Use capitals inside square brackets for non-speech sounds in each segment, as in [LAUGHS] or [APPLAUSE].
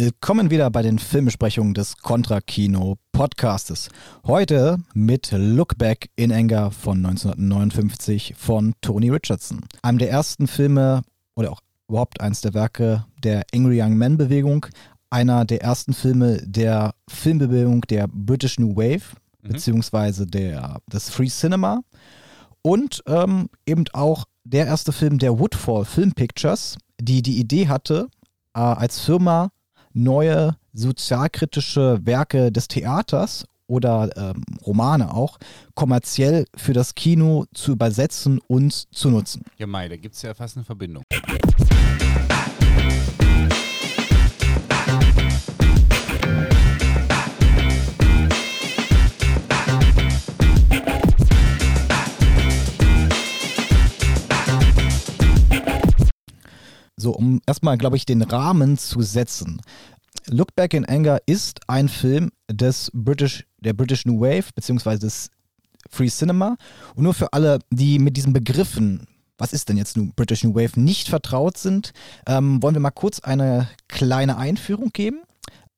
Willkommen wieder bei den Filmbesprechungen des Contra Kino Podcastes. Heute mit Look Back in Anger von 1959 von Tony Richardson. Einem der ersten Filme oder auch überhaupt eines der Werke der Angry Young Men Bewegung. Einer der ersten Filme der Filmbewegung der British New Wave, mhm. beziehungsweise der, des Free Cinema. Und ähm, eben auch der erste Film der Woodfall Film Pictures, die die Idee hatte, äh, als Firma neue sozialkritische Werke des Theaters oder ähm, Romane auch kommerziell für das Kino zu übersetzen und zu nutzen. Ja, Mai, da gibt es ja fast eine Verbindung. So, um erstmal, glaube ich, den Rahmen zu setzen. Look Back in Anger ist ein Film des British, der British New Wave, beziehungsweise des Free Cinema. Und nur für alle, die mit diesen Begriffen, was ist denn jetzt nun British New Wave, nicht vertraut sind, ähm, wollen wir mal kurz eine kleine Einführung geben.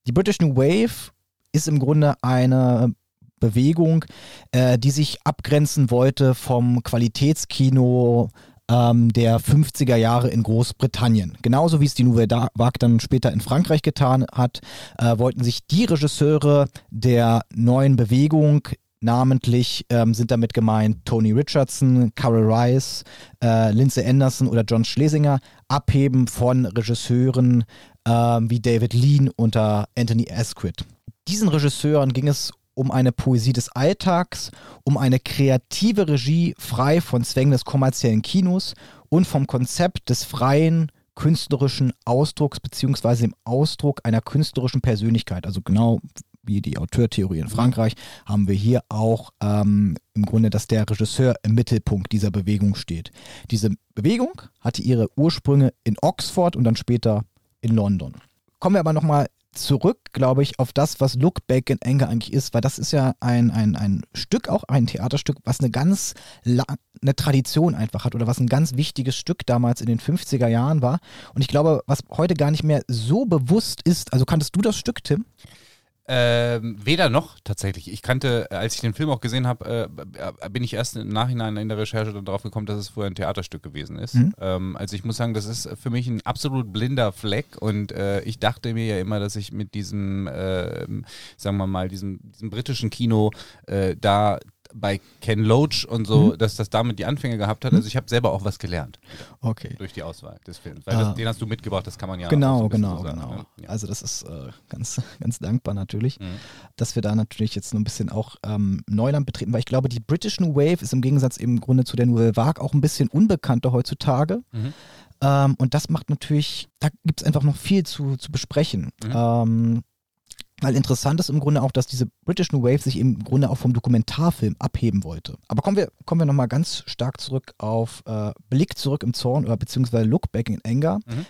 Die British New Wave ist im Grunde eine Bewegung, äh, die sich abgrenzen wollte vom Qualitätskino ähm, der 50er Jahre in Großbritannien. Genauso wie es die Nouvelle Vague dann später in Frankreich getan hat, äh, wollten sich die Regisseure der neuen Bewegung Namentlich ähm, sind damit gemeint Tony Richardson, Carol Rice, äh, Lindsay Anderson oder John Schlesinger, abheben von Regisseuren äh, wie David Lean unter Anthony Asquith. Diesen Regisseuren ging es um eine Poesie des Alltags, um eine kreative Regie frei von Zwängen des kommerziellen Kinos und vom Konzept des freien künstlerischen Ausdrucks beziehungsweise dem Ausdruck einer künstlerischen Persönlichkeit. Also genau wie die Auteurtheorie in Frankreich haben wir hier auch ähm, im Grunde, dass der Regisseur im Mittelpunkt dieser Bewegung steht. Diese Bewegung hatte ihre Ursprünge in Oxford und dann später in London. Kommen wir aber nochmal zurück, glaube ich, auf das, was Look Back in Anger eigentlich ist, weil das ist ja ein, ein, ein Stück, auch ein Theaterstück, was eine ganz eine Tradition einfach hat oder was ein ganz wichtiges Stück damals in den 50er Jahren war. Und ich glaube, was heute gar nicht mehr so bewusst ist, also kanntest du das Stück, Tim? Ähm, weder noch tatsächlich. Ich kannte, als ich den Film auch gesehen habe, äh, bin ich erst im Nachhinein in der Recherche darauf gekommen, dass es vorher ein Theaterstück gewesen ist. Mhm. Ähm, also ich muss sagen, das ist für mich ein absolut blinder Fleck und äh, ich dachte mir ja immer, dass ich mit diesem, äh, sagen wir mal, diesem, diesem britischen Kino äh, da bei Ken Loach und so, mhm. dass das damit die Anfänge gehabt hat. Also ich habe selber auch was gelernt. Okay. Durch die Auswahl des Films. Weil ah. das, den hast du mitgebracht, das kann man ja Genau, so genau, so genau. Ne? Ja. Also das ist äh, ganz, [LAUGHS] ganz dankbar natürlich, mhm. dass wir da natürlich jetzt nur ein bisschen auch ähm, Neuland betreten, weil ich glaube, die British New Wave ist im Gegensatz im Grunde zu der Nouvelle Vague auch ein bisschen unbekannter heutzutage. Mhm. Ähm, und das macht natürlich, da gibt es einfach noch viel zu, zu besprechen. Mhm. Ähm, weil interessant ist im Grunde auch, dass diese British New Wave sich im Grunde auch vom Dokumentarfilm abheben wollte. Aber kommen wir, kommen wir nochmal ganz stark zurück auf äh, Blick zurück im Zorn oder beziehungsweise Look Back in Anger. Mhm.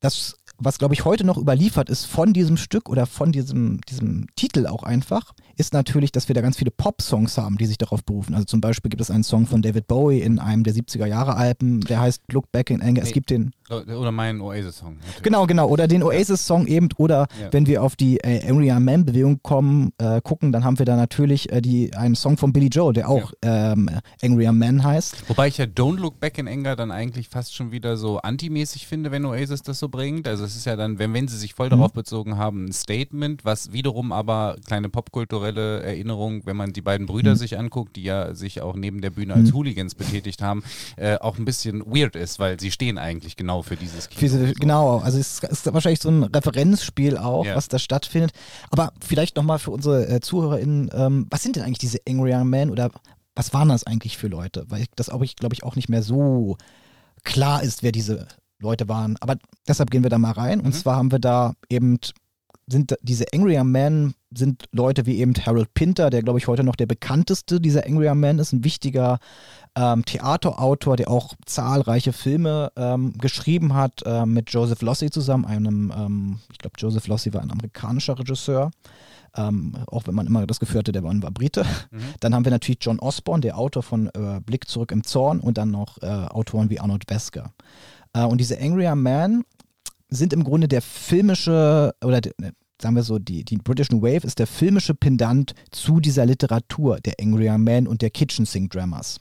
Das was glaube ich heute noch überliefert ist von diesem Stück oder von diesem, diesem Titel auch einfach, ist natürlich, dass wir da ganz viele Pop-Songs haben, die sich darauf berufen. Also zum Beispiel gibt es einen Song von David Bowie in einem der 70er Jahre Alben, der heißt Look Back in Anger. Es gibt den. Oder meinen Oasis-Song. Genau, genau. Oder den Oasis-Song eben. Oder ja. wenn wir auf die äh, Angry Man-Bewegung kommen, äh, gucken, dann haben wir da natürlich äh, die, einen Song von Billy Joel, der auch ja. ähm, Angry Man heißt. Wobei ich ja Don't Look Back in Anger dann eigentlich fast schon wieder so antimäßig finde, wenn Oasis das so bringt. Also das ist ja dann, wenn, wenn sie sich voll mhm. darauf bezogen haben, ein Statement, was wiederum aber kleine popkulturelle Erinnerung, wenn man die beiden Brüder mhm. sich anguckt, die ja sich auch neben der Bühne als mhm. Hooligans betätigt haben, äh, auch ein bisschen weird ist, weil sie stehen eigentlich genau für dieses Kino. Für, genau, also es ist wahrscheinlich so ein Referenzspiel auch, ja. was da stattfindet. Aber vielleicht nochmal für unsere äh, ZuhörerInnen, ähm, was sind denn eigentlich diese Angry Young Men oder was waren das eigentlich für Leute? Weil das glaube ich, auch nicht mehr so klar ist, wer diese Leute waren. Aber deshalb gehen wir da mal rein. Mhm. Und zwar haben wir da eben, sind diese Angrier Men, sind Leute wie eben Harold Pinter, der glaube ich heute noch der bekannteste dieser Angrier Men ist, ein wichtiger ähm, Theaterautor, der auch zahlreiche Filme ähm, geschrieben hat, äh, mit Joseph Lossie zusammen, einem, ähm, ich glaube Joseph Lossie war ein amerikanischer Regisseur. Ähm, auch wenn man immer das Gefühl hatte, der war, war Brite. Mhm. Dann haben wir natürlich John Osborne, der Autor von äh, Blick zurück im Zorn und dann noch äh, Autoren wie Arnold Wesker. Äh, und diese Angrier Man, sind im Grunde der filmische oder ne, sagen wir so, die, die British New Wave ist der filmische Pendant zu dieser Literatur der Young Man und der Kitchen Sink Dramas.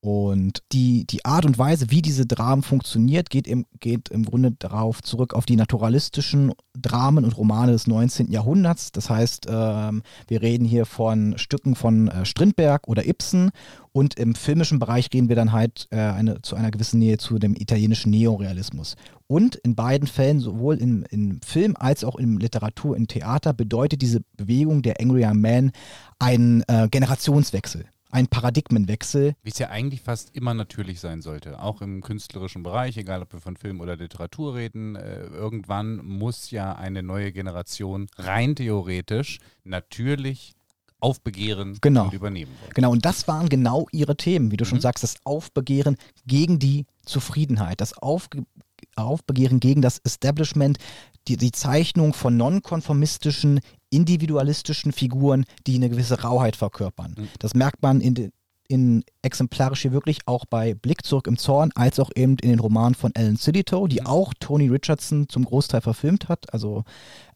Und die, die Art und Weise, wie diese Dramen funktioniert, geht im, geht im Grunde darauf zurück auf die naturalistischen Dramen und Romane des 19. Jahrhunderts. Das heißt, ähm, wir reden hier von Stücken von äh, Strindberg oder Ibsen und im filmischen Bereich gehen wir dann halt äh, eine, zu einer gewissen Nähe zu dem italienischen Neorealismus. Und in beiden Fällen, sowohl im, im Film als auch in Literatur, im Theater, bedeutet diese Bewegung der Angry Man einen äh, Generationswechsel ein Paradigmenwechsel. Wie es ja eigentlich fast immer natürlich sein sollte, auch im künstlerischen Bereich, egal ob wir von Film oder Literatur reden. Äh, irgendwann muss ja eine neue Generation rein theoretisch natürlich aufbegehren genau. und übernehmen wollen. Genau, und das waren genau ihre Themen, wie du mhm. schon sagst, das Aufbegehren gegen die Zufriedenheit, das Aufge Aufbegehren gegen das Establishment, die, die Zeichnung von nonkonformistischen, individualistischen Figuren, die eine gewisse Rauheit verkörpern. Mhm. Das merkt man in, in exemplarisch hier wirklich auch bei Blick zurück im Zorn, als auch eben in den Romanen von Alan Silito, die mhm. auch Tony Richardson zum Großteil verfilmt hat. Also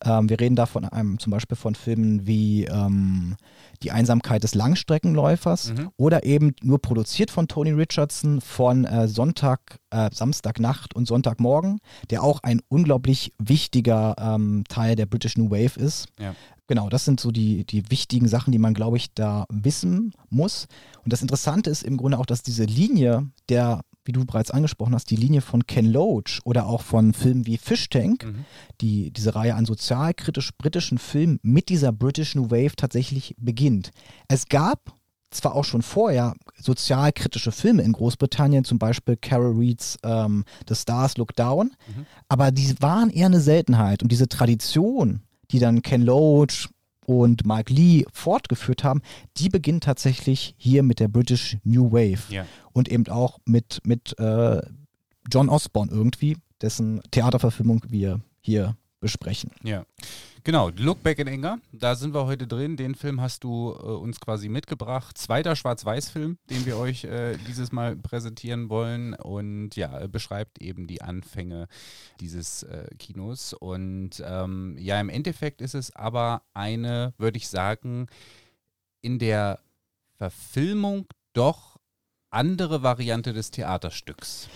ähm, wir reden da von einem zum Beispiel von Filmen wie ähm, Die Einsamkeit des Langstreckenläufers mhm. oder eben nur produziert von Tony Richardson von äh, Sonntag, äh, Samstagnacht und Sonntagmorgen, der auch ein unglaublich wichtiger ähm, Teil der British New Wave ist. Ja. Genau, das sind so die, die wichtigen Sachen, die man, glaube ich, da wissen muss. Und das Interessante ist im Grunde auch, dass diese Linie der, wie du bereits angesprochen hast, die Linie von Ken Loach oder auch von Filmen wie Fish Tank, mhm. die, diese Reihe an sozialkritisch britischen Filmen mit dieser British New Wave tatsächlich beginnt. Es gab zwar auch schon vorher sozialkritische Filme in Großbritannien, zum Beispiel Carol Reeds ähm, The Stars Look Down, mhm. aber die waren eher eine Seltenheit und diese Tradition die dann Ken Loach und Mike Lee fortgeführt haben, die beginnt tatsächlich hier mit der British New Wave ja. und eben auch mit, mit äh, John Osborne irgendwie, dessen Theaterverfilmung wir hier besprechen. Ja. Genau, Look Back in Anger, da sind wir heute drin. Den Film hast du äh, uns quasi mitgebracht. Zweiter Schwarz-Weiß-Film, den wir euch äh, dieses Mal präsentieren wollen und ja, beschreibt eben die Anfänge dieses äh, Kinos. Und ähm, ja, im Endeffekt ist es aber eine, würde ich sagen, in der Verfilmung doch andere Variante des Theaterstücks.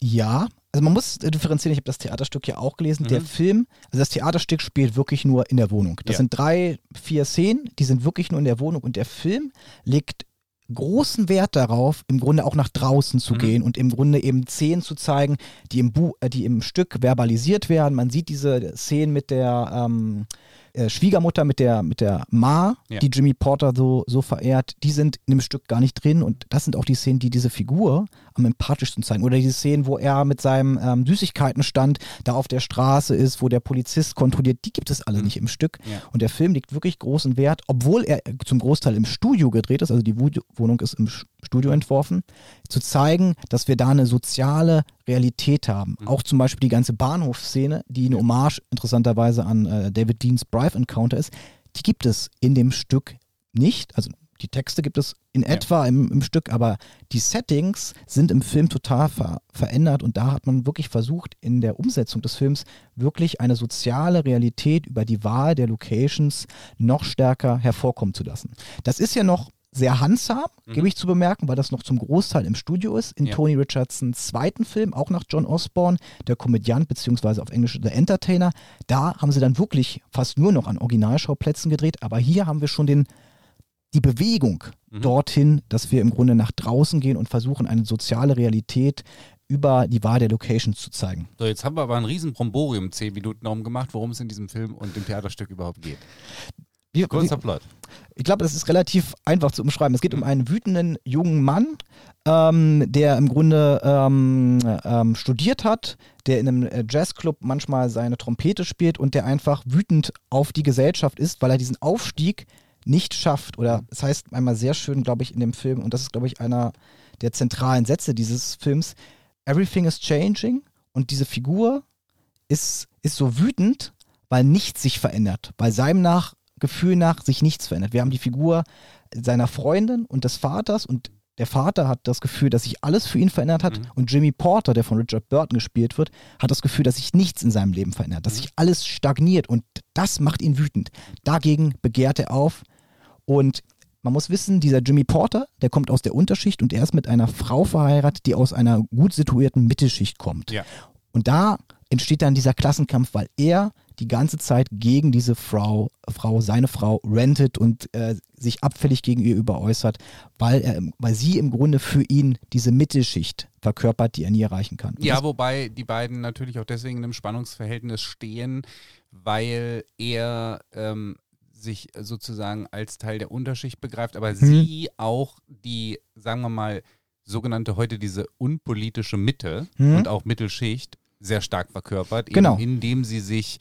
Ja, also man muss differenzieren, ich habe das Theaterstück ja auch gelesen. Mhm. Der Film, also das Theaterstück spielt wirklich nur in der Wohnung. Das ja. sind drei, vier Szenen, die sind wirklich nur in der Wohnung und der Film legt großen Wert darauf, im Grunde auch nach draußen zu mhm. gehen und im Grunde eben Szenen zu zeigen, die im, Bu äh, die im Stück verbalisiert werden. Man sieht diese Szenen mit der ähm, äh, Schwiegermutter mit der, mit der Ma, ja. die Jimmy Porter so, so verehrt, die sind in dem Stück gar nicht drin. Und das sind auch die Szenen, die diese Figur am empathischsten zeigen. Oder diese Szenen, wo er mit seinem ähm, Süßigkeitenstand da auf der Straße ist, wo der Polizist kontrolliert, die gibt es alle mhm. nicht im Stück. Ja. Und der Film legt wirklich großen Wert, obwohl er zum Großteil im Studio gedreht ist, also die Wohnung ist im Studio entworfen, zu zeigen, dass wir da eine soziale Realität haben. Mhm. Auch zum Beispiel die ganze Bahnhofsszene, die eine Hommage interessanterweise an äh, David Deans Brive Encounter ist, die gibt es in dem Stück nicht. Also die Texte gibt es in etwa ja. im, im, Stück, aber die Settings sind im Film total ver verändert und da hat man wirklich versucht, in der Umsetzung des Films wirklich eine soziale Realität über die Wahl der Locations noch stärker hervorkommen zu lassen. Das ist ja noch sehr handsam, mhm. gebe ich zu bemerken, weil das noch zum Großteil im Studio ist. In ja. Tony Richardsons zweiten Film, auch nach John Osborne, der Komödiant, beziehungsweise auf Englisch The Entertainer, da haben sie dann wirklich fast nur noch an Originalschauplätzen gedreht, aber hier haben wir schon den, die Bewegung mhm. dorthin, dass wir im Grunde nach draußen gehen und versuchen, eine soziale Realität über die Wahl der Locations zu zeigen. So, jetzt haben wir aber ein riesen Bromborium, zehn Minuten darum gemacht, worum es in diesem Film und dem Theaterstück überhaupt geht. Wie, Kurzer Plot. Ich glaube, das ist relativ einfach zu umschreiben. Es geht um einen wütenden jungen Mann, ähm, der im Grunde ähm, ähm, studiert hat, der in einem äh, Jazzclub manchmal seine Trompete spielt und der einfach wütend auf die Gesellschaft ist, weil er diesen Aufstieg nicht schafft. Oder es das heißt einmal sehr schön, glaube ich, in dem Film, und das ist, glaube ich, einer der zentralen Sätze dieses Films, Everything is changing und diese Figur ist, ist so wütend, weil nichts sich verändert. Bei seinem nach Gefühl nach sich nichts verändert. Wir haben die Figur seiner Freundin und des Vaters und der Vater hat das Gefühl, dass sich alles für ihn verändert hat. Mhm. Und Jimmy Porter, der von Richard Burton gespielt wird, hat das Gefühl, dass sich nichts in seinem Leben verändert, dass mhm. sich alles stagniert. Und das macht ihn wütend. Dagegen begehrt er auf. Und man muss wissen, dieser Jimmy Porter, der kommt aus der Unterschicht und er ist mit einer Frau verheiratet, die aus einer gut situierten Mittelschicht kommt. Ja. Und da entsteht dann dieser Klassenkampf, weil er die ganze Zeit gegen diese Frau, Frau seine Frau rentet und äh, sich abfällig gegen ihr äußert, weil, er, weil sie im Grunde für ihn diese Mittelschicht verkörpert, die er nie erreichen kann. Und ja, wobei die beiden natürlich auch deswegen in einem Spannungsverhältnis stehen, weil er ähm, sich sozusagen als Teil der Unterschicht begreift, aber hm. sie auch die, sagen wir mal, sogenannte heute diese unpolitische Mitte hm. und auch Mittelschicht sehr stark verkörpert, genau. indem sie sich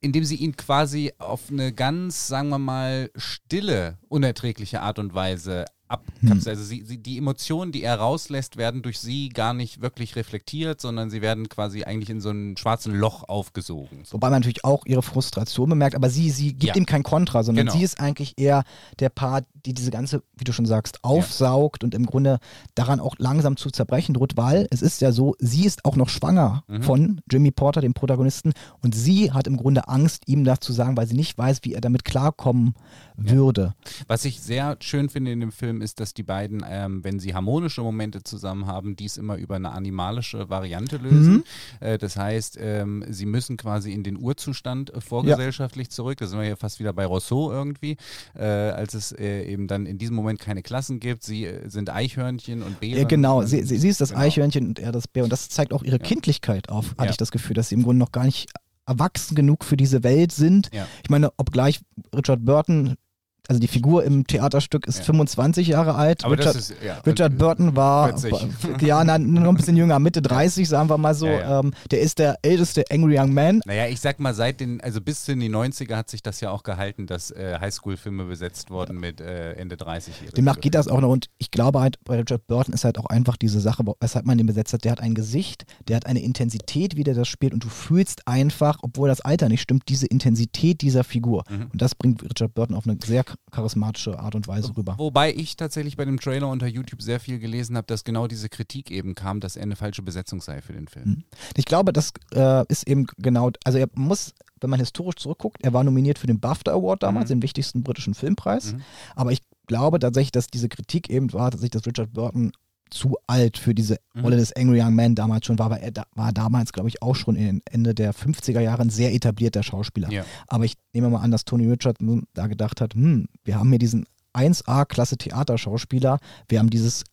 indem sie ihn quasi auf eine ganz, sagen wir mal, stille, unerträgliche Art und Weise abkapseln. Hm. Also sie, sie, die Emotionen, die er rauslässt, werden durch sie gar nicht wirklich reflektiert, sondern sie werden quasi eigentlich in so ein schwarzen Loch aufgesogen. So. Wobei man natürlich auch ihre Frustration bemerkt, aber sie, sie gibt ja. ihm kein Kontra, sondern genau. sie ist eigentlich eher der Part, die diese ganze, wie du schon sagst, aufsaugt ja. und im Grunde daran auch langsam zu zerbrechen droht, weil es ist ja so, sie ist auch noch schwanger mhm. von Jimmy Porter, dem Protagonisten, und sie hat im Grunde Angst, ihm das zu sagen, weil sie nicht weiß, wie er damit klarkommen würde. Was ich sehr schön finde in dem Film ist, dass die beiden, ähm, wenn sie harmonische Momente zusammen haben, dies immer über eine animalische Variante lösen. Mhm. Äh, das heißt, ähm, sie müssen quasi in den Urzustand äh, vorgesellschaftlich ja. zurück. Da sind wir ja fast wieder bei Rousseau irgendwie, äh, als es äh, eben dann in diesem Moment keine Klassen gibt. Sie äh, sind Eichhörnchen und Bären. Ja, genau, sie, sie, sie ist das genau. Eichhörnchen und er das Bär. Und das zeigt auch ihre ja. Kindlichkeit auf, hatte ja. ich das Gefühl, dass sie im Grunde noch gar nicht erwachsen genug für diese Welt sind. Ja. Ich meine, obgleich Richard Burton also die Figur im Theaterstück ist ja. 25 Jahre alt. Aber Richard, ist, ja, Richard Burton war [LAUGHS] ja na, noch ein bisschen jünger, Mitte 30, sagen wir mal so. Ja, ähm, der ist der älteste Angry Young Man. Naja, ich sag mal, seit den, also bis in die 90er hat sich das ja auch gehalten, dass äh, Highschool-Filme besetzt wurden mit äh, Ende 30. Demnach geht das auch noch und ich glaube halt, bei Richard Burton ist halt auch einfach diese Sache, weshalb man den besetzt hat, der hat ein Gesicht, der hat eine Intensität, wie der das spielt und du fühlst einfach, obwohl das Alter nicht stimmt, diese Intensität dieser Figur. Mhm. Und das bringt Richard Burton auf eine sehr charismatische Art und Weise rüber. Wobei ich tatsächlich bei dem Trailer unter YouTube sehr viel gelesen habe, dass genau diese Kritik eben kam, dass er eine falsche Besetzung sei für den Film. Mhm. Ich glaube, das äh, ist eben genau, also er muss, wenn man historisch zurückguckt, er war nominiert für den BAFTA Award damals, mhm. den wichtigsten britischen Filmpreis. Mhm. Aber ich glaube tatsächlich, dass diese Kritik eben war, dass sich das Richard Burton zu alt für diese mhm. Rolle des Angry Young Man damals schon war, weil er da, war damals, glaube ich, auch schon in Ende der 50er Jahre ein sehr etablierter Schauspieler. Ja. Aber ich nehme mal an, dass Tony Richard da gedacht hat, hm, wir haben hier diesen 1A-Klasse Theaterschauspieler, wir haben dieses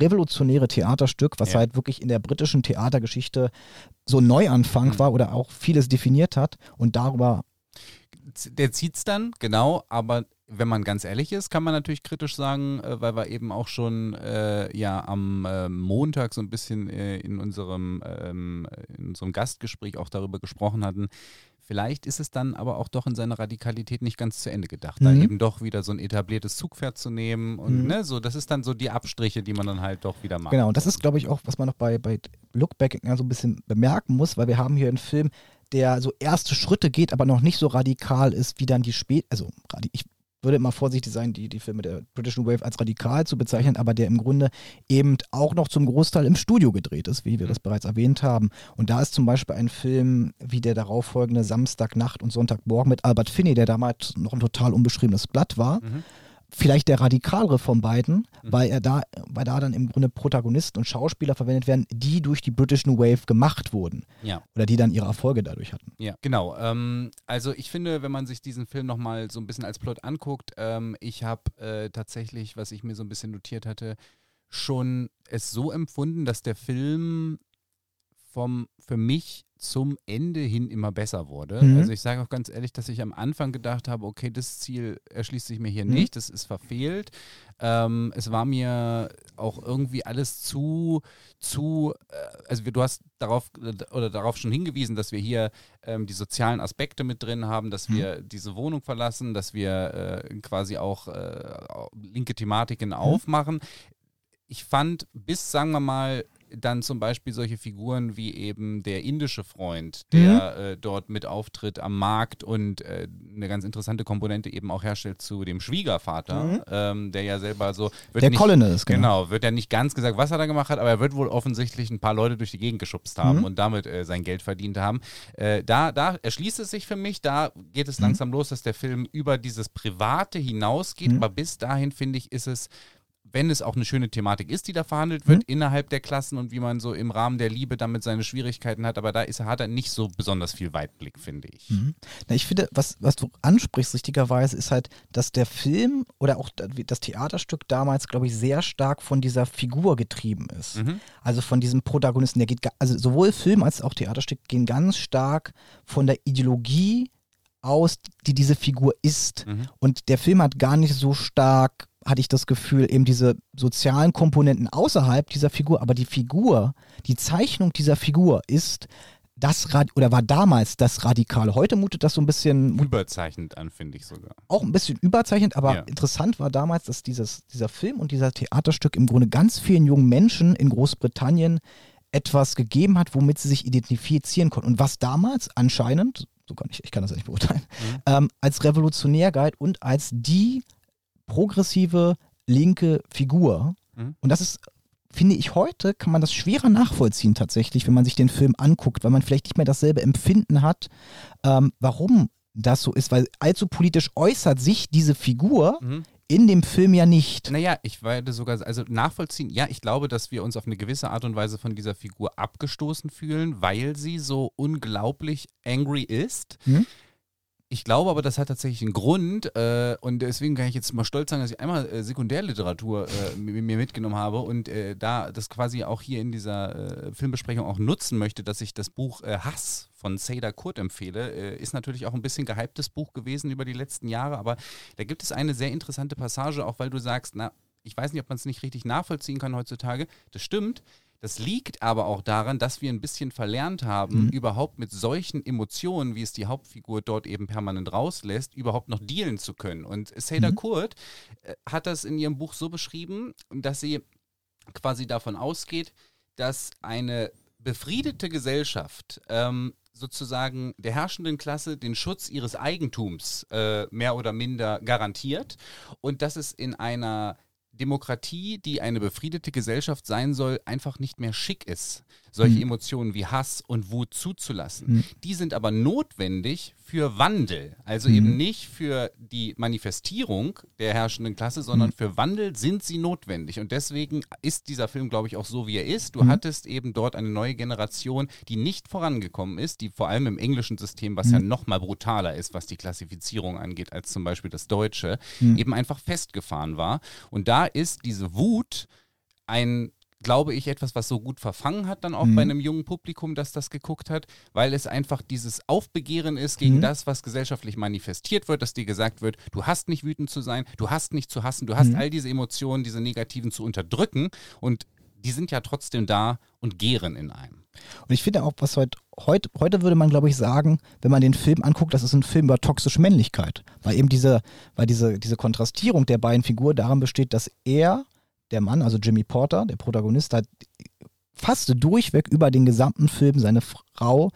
revolutionäre Theaterstück, was ja. halt wirklich in der britischen Theatergeschichte so ein Neuanfang mhm. war oder auch vieles definiert hat und darüber der zieht es dann, genau, aber wenn man ganz ehrlich ist, kann man natürlich kritisch sagen, äh, weil wir eben auch schon äh, ja am äh, Montag so ein bisschen äh, in unserem ähm, in unserem Gastgespräch auch darüber gesprochen hatten. Vielleicht ist es dann aber auch doch in seiner Radikalität nicht ganz zu Ende gedacht, mhm. da eben doch wieder so ein etabliertes Zugpferd zu nehmen und mhm. ne, so, das ist dann so die Abstriche, die man dann halt doch wieder macht. Genau, und das ist, glaube ich, auch, was man noch bei, bei Lookback so ein bisschen bemerken muss, weil wir haben hier einen Film, der so erste Schritte geht, aber noch nicht so radikal ist, wie dann die spät, also ich würde immer vorsichtig sein, die, die Filme der British New Wave als radikal zu bezeichnen, aber der im Grunde eben auch noch zum Großteil im Studio gedreht ist, wie wir das bereits erwähnt haben. Und da ist zum Beispiel ein Film wie der darauffolgende Samstagnacht und Sonntagmorgen mit Albert Finney, der damals noch ein total unbeschriebenes Blatt war. Mhm vielleicht der radikalere von beiden, mhm. weil er da, weil da dann im Grunde Protagonisten und Schauspieler verwendet werden, die durch die British New Wave gemacht wurden. Ja. Oder die dann ihre Erfolge dadurch hatten. Ja, genau. Ähm, also ich finde, wenn man sich diesen Film nochmal so ein bisschen als Plot anguckt, ähm, ich habe äh, tatsächlich, was ich mir so ein bisschen notiert hatte, schon es so empfunden, dass der Film vom für mich zum Ende hin immer besser wurde. Mhm. Also ich sage auch ganz ehrlich, dass ich am Anfang gedacht habe, okay, das Ziel erschließt sich mir hier mhm. nicht, das ist verfehlt. Ähm, es war mir auch irgendwie alles zu, zu, äh, also du hast darauf oder darauf schon hingewiesen, dass wir hier ähm, die sozialen Aspekte mit drin haben, dass mhm. wir diese Wohnung verlassen, dass wir äh, quasi auch äh, linke Thematiken mhm. aufmachen. Ich fand bis, sagen wir mal, dann zum Beispiel solche Figuren wie eben der indische Freund, der Mhm. äh, dort mit auftritt am Markt und äh, eine ganz interessante Komponente eben auch herstellt zu dem Schwiegervater, ähm, der ja selber so. wird Mhm. Der nicht, Colonel ist, genau. Genau, wird ja nicht ganz gesagt, was er da gemacht hat, aber er wird wohl offensichtlich ein paar Leute durch die Gegend geschubst haben Mhm. und damit äh, sein Geld verdient haben. Äh, da, da erschließt es sich für mich, da geht Mhm. es langsam los, dass der Film über dieses Private hinausgeht, Mhm. aber bis dahin finde ich, ist es wenn es auch eine schöne Thematik ist, die da verhandelt wird, Mhm. innerhalb der Klassen und wie man so im Rahmen der Liebe damit seine Schwierigkeiten hat, aber da ist, hat er nicht so besonders viel Weitblick, finde ich. Mhm. Na, ich finde, was, was du ansprichst, richtigerweise, ist halt, dass der Film oder auch das Theaterstück damals, glaube ich, sehr stark von dieser Figur getrieben ist. Mhm. Also von diesem Protagonisten, der geht, also sowohl Film als auch Theaterstück gehen ganz stark von der Ideologie aus, die diese Figur ist. Mhm. Und der Film hat gar nicht so stark, hatte ich das Gefühl, eben diese sozialen Komponenten außerhalb dieser Figur, aber die Figur, die Zeichnung dieser Figur ist das Rad oder war damals das Radikale. Heute mutet das so ein bisschen Überzeichnet an, finde ich sogar. auch ein bisschen überzeichnet, aber Ja. interessant war damals, dass dieses, dieser Film und dieser Theaterstück im Grunde ganz vielen jungen Menschen in Großbritannien etwas gegeben hat, womit sie sich identifizieren konnten. Und was damals anscheinend, so kann ich, ich kann das ja nicht beurteilen, Mhm. ähm, als revolutionär galt und als die progressive linke Figur. Mhm. Und das ist, finde ich, heute kann man das schwerer nachvollziehen tatsächlich, wenn man sich den Film anguckt, weil man vielleicht nicht mehr dasselbe Empfinden hat, ähm, warum das so ist, weil allzu politisch äußert sich diese Figur Mhm. in dem Film ja nicht. Naja, ich werde sogar, also nachvollziehen, ja, ich glaube, dass wir uns auf eine gewisse Art und Weise von dieser Figur abgestoßen fühlen, weil sie so unglaublich angry ist. Hm? Ich glaube aber, das hat tatsächlich einen Grund äh, und deswegen kann ich jetzt mal stolz sein, dass ich einmal äh, Sekundärliteratur äh, mi- mir mitgenommen habe und äh, da das quasi auch hier in dieser äh, Filmbesprechung auch nutzen möchte, dass ich das Buch äh, Hass von Seda Kurt empfehle. Ist natürlich auch ein bisschen gehyptes Buch gewesen über die letzten Jahre, aber da gibt es eine sehr interessante Passage, auch weil du sagst, na, ich weiß nicht, ob man es nicht richtig nachvollziehen kann heutzutage. Das stimmt. Das liegt aber auch daran, dass wir ein bisschen verlernt haben, Mhm. überhaupt mit solchen Emotionen, wie es die Hauptfigur dort eben permanent rauslässt, überhaupt noch dealen zu können. Und Seda Mhm. Kurt äh, hat das in ihrem Buch so beschrieben, dass sie quasi davon ausgeht, dass eine befriedete Gesellschaft ähm, sozusagen der herrschenden Klasse den Schutz ihres Eigentums äh, mehr oder minder garantiert und dass es in einer Demokratie, die eine befriedete Gesellschaft sein soll, einfach nicht mehr schick ist, solche Mhm. Emotionen wie Hass und Wut zuzulassen. Mhm. Die sind aber notwendig für Wandel, also Mhm. eben nicht für die Manifestierung der herrschenden Klasse, sondern Mhm. für Wandel sind sie notwendig. Und deswegen ist dieser Film, glaube ich, auch so, wie er ist. Du Mhm. hattest eben dort eine neue Generation, die nicht vorangekommen ist, die vor allem im englischen System, was ja Mhm. noch mal brutaler ist, was die Klassifizierung angeht, als zum Beispiel das deutsche, eben einfach festgefahren war. Und da ist diese Wut ein glaube ich, etwas, was so gut verfangen hat, dann auch Mhm. bei einem jungen Publikum, das das geguckt hat, weil es einfach dieses Aufbegehren ist gegen Mhm. das, was gesellschaftlich manifestiert wird, dass dir gesagt wird, du hast nicht wütend zu sein, du hast nicht zu hassen, du hast Mhm. all diese Emotionen, diese negativen zu unterdrücken und die sind ja trotzdem da und gären in einem. Und ich finde auch, was heute, heute, heute würde man, glaube ich, sagen, wenn man den Film anguckt, das ist ein Film über toxische Männlichkeit. Weil eben diese, weil diese, diese Kontrastierung der beiden Figuren darin besteht, dass er, der Mann, also Jimmy Porter, der Protagonist, hat fast durchweg über den gesamten Film seine Frau,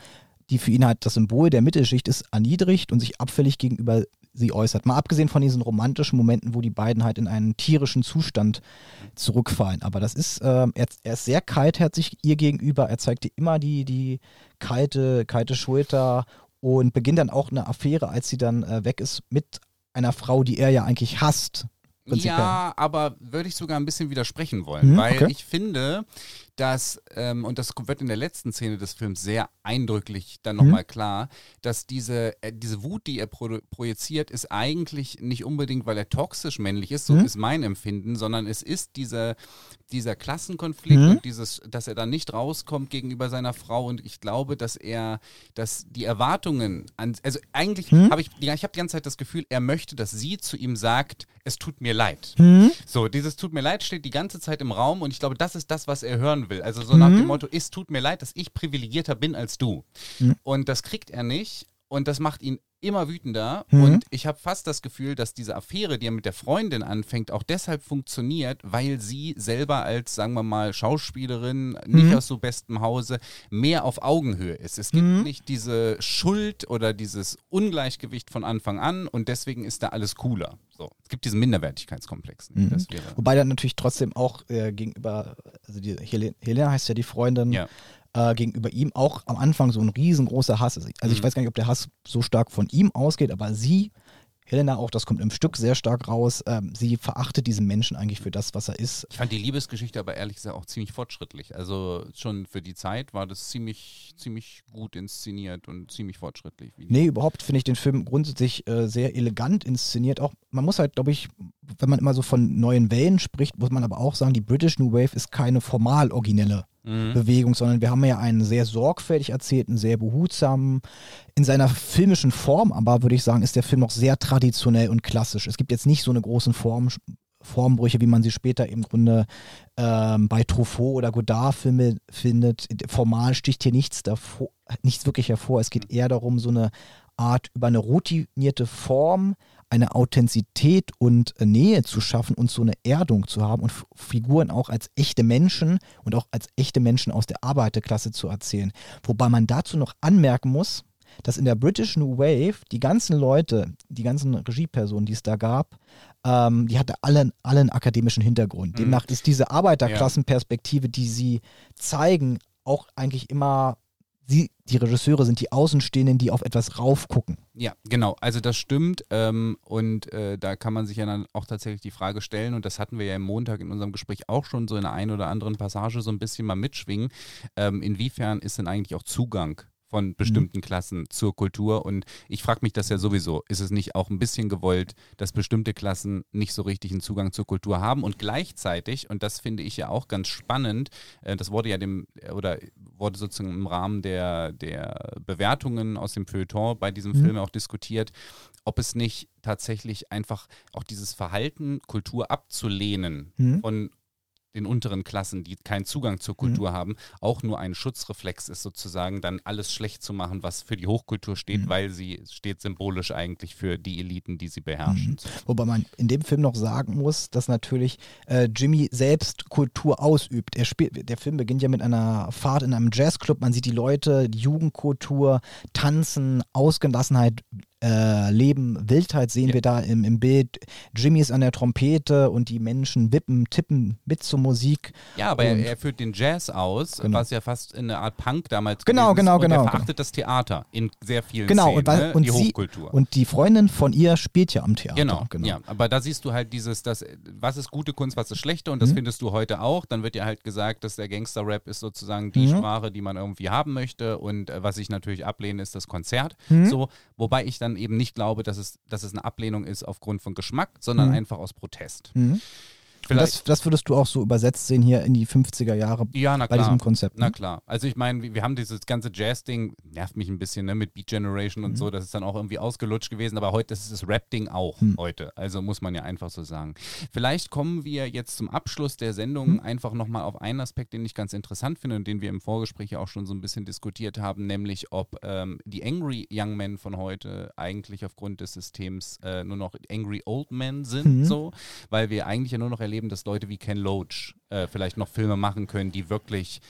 die für ihn halt das Symbol der Mittelschicht ist, erniedrigt und sich abfällig gegenüber sie äußert. Mal abgesehen von diesen romantischen Momenten, wo die beiden halt in einen tierischen Zustand zurückfallen. Aber das ist, ähm, er, er ist sehr kaltherzig ihr gegenüber. Er zeigt ihr immer die, die kalte, kalte Schulter und beginnt dann auch eine Affäre, als sie dann äh, weg ist, mit einer Frau, die er ja eigentlich hasst. Prinzipiell. Ja, aber würde ich sogar ein bisschen widersprechen wollen, Mhm, weil okay. ich finde, dass, ähm, und das wird in der letzten Szene des Films sehr eindrücklich dann Mhm. nochmal klar, dass diese, äh, diese Wut, die er pro projiziert, ist eigentlich nicht unbedingt, weil er toxisch männlich ist, so Mhm. ist mein Empfinden, sondern es ist diese, dieser Klassenkonflikt Mhm. und dieses, dass er da nicht rauskommt gegenüber seiner Frau und ich glaube, dass er, dass die Erwartungen an, also eigentlich Mhm. habe ich, ja, ich habe die ganze Zeit das Gefühl, er möchte, dass sie zu ihm sagt, es tut mir leid. Hm? So, dieses tut mir leid steht die ganze Zeit im Raum und ich glaube, das ist das, was er hören will. Also so nach Mhm. dem Motto, es tut mir leid, dass ich privilegierter bin als du. Mhm. Und das kriegt er nicht und das macht ihn immer wütender Mhm. und ich habe fast das Gefühl, dass diese Affäre, die er mit der Freundin anfängt, auch deshalb funktioniert, weil sie selber als, sagen wir mal, Schauspielerin, nicht Mhm. aus so bestem Hause, mehr auf Augenhöhe ist. Es gibt Mhm. nicht diese Schuld oder dieses Ungleichgewicht von Anfang an und deswegen ist da alles cooler. So. Es gibt diesen Minderwertigkeitskomplex. Mhm. Wobei dann natürlich trotzdem auch äh, gegenüber, also die Helen, Helena heißt ja die Freundin, ja. Äh, gegenüber ihm auch am Anfang so ein riesengroßer Hass ist. Also ich Mhm. weiß gar nicht, ob der Hass so stark von ihm ausgeht, aber sie, Helena auch, das kommt im Stück sehr stark raus, ähm, sie verachtet diesen Menschen eigentlich für das, was er ist. Ich fand die Liebesgeschichte aber ehrlich gesagt auch ziemlich fortschrittlich. Also schon für die Zeit war das ziemlich, ziemlich gut inszeniert und ziemlich fortschrittlich. Nee, überhaupt finde ich den Film grundsätzlich äh, sehr elegant inszeniert. Auch man muss halt, glaube ich, wenn man immer so von neuen Wellen spricht, muss man aber auch sagen, die British New Wave ist keine formal originelle Mhm. Bewegung, sondern wir haben ja einen sehr sorgfältig erzählten, sehr behutsamen, in seiner filmischen Form, aber würde ich sagen, ist der Film noch sehr traditionell und klassisch. Es gibt jetzt nicht so eine großen Form, Formbrüche, wie man sie später im Grunde ähm, bei Truffaut oder Godard-Filme findet. Formal sticht hier nichts davor, nichts wirklich hervor. Es geht eher darum, so eine Art über eine routinierte Form eine Authentizität und äh, Nähe zu schaffen und so eine Erdung zu haben und Figuren auch als echte Menschen und auch als echte Menschen aus der Arbeiterklasse zu erzählen. Wobei man dazu noch anmerken muss, dass in der British New Wave die ganzen Leute, die ganzen Regiepersonen, die es da gab, ähm, die hatte alle, alle einen akademischen Hintergrund. Mhm. Demnach ist diese Arbeiterklassenperspektive, die sie zeigen, auch eigentlich immer, sie, die Regisseure sind die Außenstehenden, die auf etwas raufgucken. Ja, genau. Also das stimmt. Ähm, und äh, da kann man sich ja dann auch tatsächlich die Frage stellen, und das hatten wir ja im Montag in unserem Gespräch auch schon so in der einen oder anderen Passage so ein bisschen mal mitschwingen. Ähm, inwiefern ist denn eigentlich auch Zugang von bestimmten Klassen zur Kultur. Und ich frage mich das ja sowieso, ist es nicht auch ein bisschen gewollt, dass bestimmte Klassen nicht so richtig einen Zugang zur Kultur haben und gleichzeitig, und das finde ich ja auch ganz spannend, äh, das wurde ja dem, oder wurde sozusagen im Rahmen der, der Bewertungen aus dem Feuilleton bei diesem Mhm. Film auch diskutiert, ob es nicht tatsächlich einfach auch dieses Verhalten, Kultur abzulehnen Mhm. von den unteren Klassen, die keinen Zugang zur Kultur haben, auch nur ein Schutzreflex ist, sozusagen dann alles schlecht zu machen, was für die Hochkultur steht, Mhm. weil sie steht symbolisch eigentlich für die Eliten, die sie beherrschen. Wobei man in dem Film noch sagen muss, dass natürlich äh, Jimmy selbst Kultur ausübt. Er spielt, der Film beginnt ja mit einer Fahrt in einem Jazzclub. Man sieht die Leute, die Jugendkultur, Tanzen, Ausgelassenheit, äh, Leben, Wildheit sehen Ja. wir da im, im Bild. Jimmy ist an der Trompete und die Menschen wippen, tippen mit zur Musik. Ja, aber er, er führt den Jazz aus, Genau. was ja fast eine Art Punk damals Genau, gewesen genau, ist. Und genau, er verachtet das Theater in sehr vielen Genau, Szenen, und, weil, ne? und die sie Hochkultur. und die Freundin von ihr spielt ja am Theater. Genau, ja. Aber da siehst du halt dieses, das, was ist gute Kunst, was ist schlechte und das Mhm. findest du heute auch. Dann wird ja halt gesagt, dass der Gangster-Rap ist sozusagen die Mhm. Sprache, die man irgendwie haben möchte und äh, was ich natürlich ablehne, ist das Konzert. Mhm. So, wobei ich dann eben nicht glaube, dass es, dass es eine Ablehnung ist aufgrund von Geschmack, sondern Mhm. einfach aus Protest. Mhm. Das, das würdest du auch so übersetzt sehen hier in die 50er Jahre ja, na bei klar. diesem Konzept. Na ne? klar. Also ich meine, wir haben dieses ganze Jazz-Ding, nervt mich ein bisschen, ne, mit Beat Generation und Mhm. so, das ist dann auch irgendwie ausgelutscht gewesen, aber heute ist das Rap-Ding auch Mhm. heute. Also muss man ja einfach so sagen. Vielleicht kommen wir jetzt zum Abschluss der Sendung Mhm. einfach nochmal auf einen Aspekt, den ich ganz interessant finde und den wir im Vorgespräch ja auch schon so ein bisschen diskutiert haben, nämlich ob ähm, die Angry Young Men von heute eigentlich aufgrund des Systems äh, nur noch Angry Old Men sind, Mhm. so, weil wir eigentlich ja nur noch erleben, dass Leute wie Ken Loach äh, vielleicht noch Filme machen können, die wirklich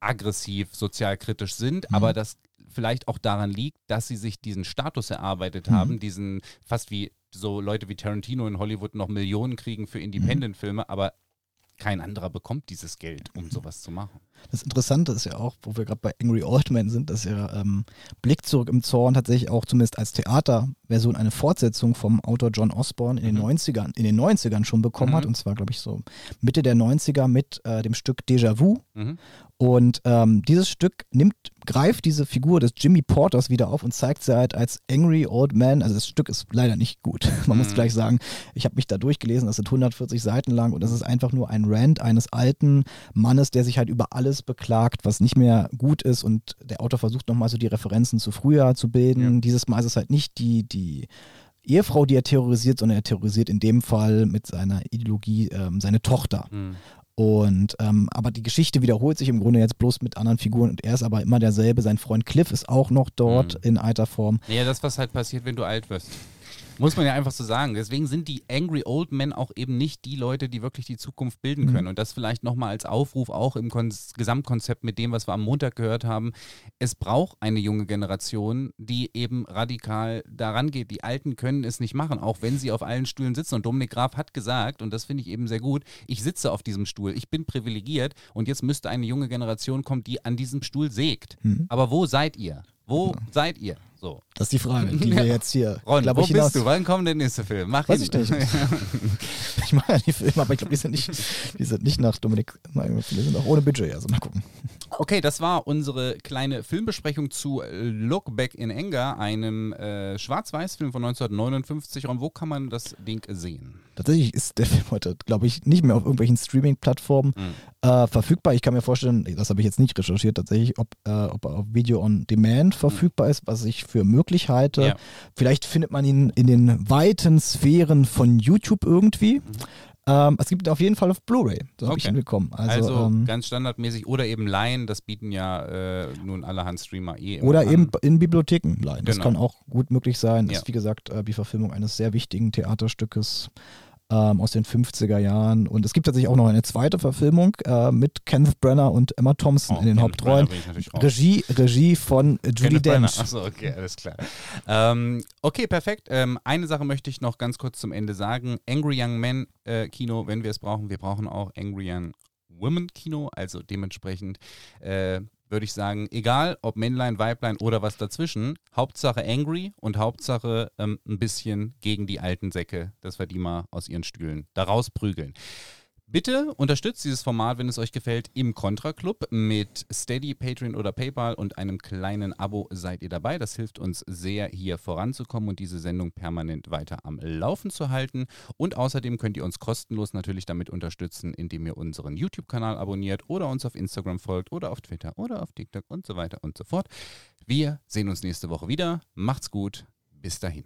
aggressiv, sozialkritisch sind, Mhm. aber das vielleicht auch daran liegt, dass sie sich diesen Status erarbeitet Mhm. haben, diesen fast wie so Leute wie Tarantino in Hollywood noch Millionen kriegen für Independent-Filme, aber kein anderer bekommt dieses Geld, um sowas zu machen. Das Interessante ist ja auch, wo wir gerade bei Angry Old Men sind, dass ja ähm, Blick zurück im Zorn tatsächlich auch zumindest als Theaterversion eine Fortsetzung vom Autor John Osborne in den Mhm. 90ern, in den 90ern schon bekommen Mhm. hat. Und zwar, glaube ich, so Mitte der 90er mit äh, dem Stück Déjà Vu. Mhm. Und ähm, dieses Stück nimmt, greift diese Figur des Jimmy Porters wieder auf und zeigt sie halt als Angry Old Man. Also das Stück ist leider nicht gut. [LAUGHS] Man muss Mhm. gleich sagen, ich habe mich da durchgelesen, das sind 140 Seiten lang und das ist einfach nur ein Rant eines alten Mannes, der sich halt über alles beklagt, was nicht mehr gut ist und der Autor versucht nochmal so die Referenzen zu früher zu bilden. Ja. Dieses Mal ist es halt nicht die, die Ehefrau, die er terrorisiert, sondern er terrorisiert in dem Fall mit seiner Ideologie ähm, seine Tochter. Mhm. Und ähm, aber die Geschichte wiederholt sich im Grunde jetzt bloß mit anderen Figuren und er ist aber immer derselbe. Sein Freund Cliff ist auch noch dort Mhm. in alter Form. Ja, das, was halt passiert, wenn du alt wirst. Muss man ja einfach so sagen. Deswegen sind die Angry Old Men auch eben nicht die Leute, die wirklich die Zukunft bilden Mhm. können. Und das vielleicht nochmal als Aufruf auch im Kon Gesamtkonzept mit dem, was wir am Montag gehört haben. Es braucht eine junge Generation, die eben radikal daran geht. Die Alten können es nicht machen, auch wenn sie auf allen Stühlen sitzen. Und Dominik Graf hat gesagt, und das finde ich eben sehr gut, ich sitze auf diesem Stuhl, ich bin privilegiert und jetzt müsste eine junge Generation kommen, die an diesem Stuhl sägt. Mhm. Aber wo seid ihr? Wo seid ihr? So. Das ist die Frage, die [LAUGHS] wir jetzt hier, Ron, glaub wo ich, bist du? Wann kommt der nächste Film? Mach Weiß ich nicht. [LAUGHS] Ich mache ja die Filme, aber ich glaube, die sind nicht, die sind nicht nach Dominik, nein, die sind auch ohne Budget, also mal gucken. Okay, das war unsere kleine Filmbesprechung zu Look Back in Anger, einem äh, Schwarz-Weiß-Film von 1959. Und wo kann man das Ding sehen? Tatsächlich ist der [LAUGHS] Film heute, glaube ich, nicht mehr auf irgendwelchen Streaming-Plattformen Mhm. äh, verfügbar. Ich kann mir vorstellen, das habe ich jetzt nicht recherchiert, tatsächlich, ob, äh, ob er auf Video on Demand verfügbar ist, was ich für möglich halte. Ja. Vielleicht findet man ihn in den weiten Sphären von YouTube irgendwie. Ähm, es gibt ihn auf jeden Fall auf Blu-ray. So habe ich Mhm. Okay. ihn bekommen. Also, Also, ähm, ganz standardmäßig oder eben Laien, das bieten ja äh, nun allerhand Streamer eh Oder an. eben in Bibliotheken. Das Genau. kann auch gut möglich sein. Ja. Ist wie gesagt äh, die Verfilmung eines sehr wichtigen Theaterstückes ähm, aus den 50er Jahren. Und es gibt tatsächlich auch noch eine zweite Verfilmung äh, mit Kenneth Branagh und Emma Thompson Oh, in den Kenneth Hauptrollen. Regie, Regie von äh, Branagh. Dench. Achso, okay, alles klar. Ähm, okay, perfekt. Ähm, eine Sache möchte ich noch ganz kurz zum Ende sagen. Angry Young Men äh, Kino, wenn wir es brauchen. Wir brauchen auch Angry Young Women Kino. Also dementsprechend äh, würde ich sagen, egal ob Männlein, Weiblein oder was dazwischen, Hauptsache angry und Hauptsache ähm, ein bisschen gegen die alten Säcke, dass wir die mal aus ihren Stühlen da rausprügeln. Bitte unterstützt dieses Format, wenn es euch gefällt, im Contra Club mit Steady, Patreon oder PayPal und einem kleinen Abo seid ihr dabei. Das hilft uns sehr, hier voranzukommen und diese Sendung permanent weiter am Laufen zu halten. Und außerdem könnt ihr uns kostenlos natürlich damit unterstützen, indem ihr unseren YouTube-Kanal abonniert oder uns auf Instagram folgt oder auf Twitter oder auf TikTok und so weiter und so fort. Wir sehen uns nächste Woche wieder. Macht's gut. Bis dahin.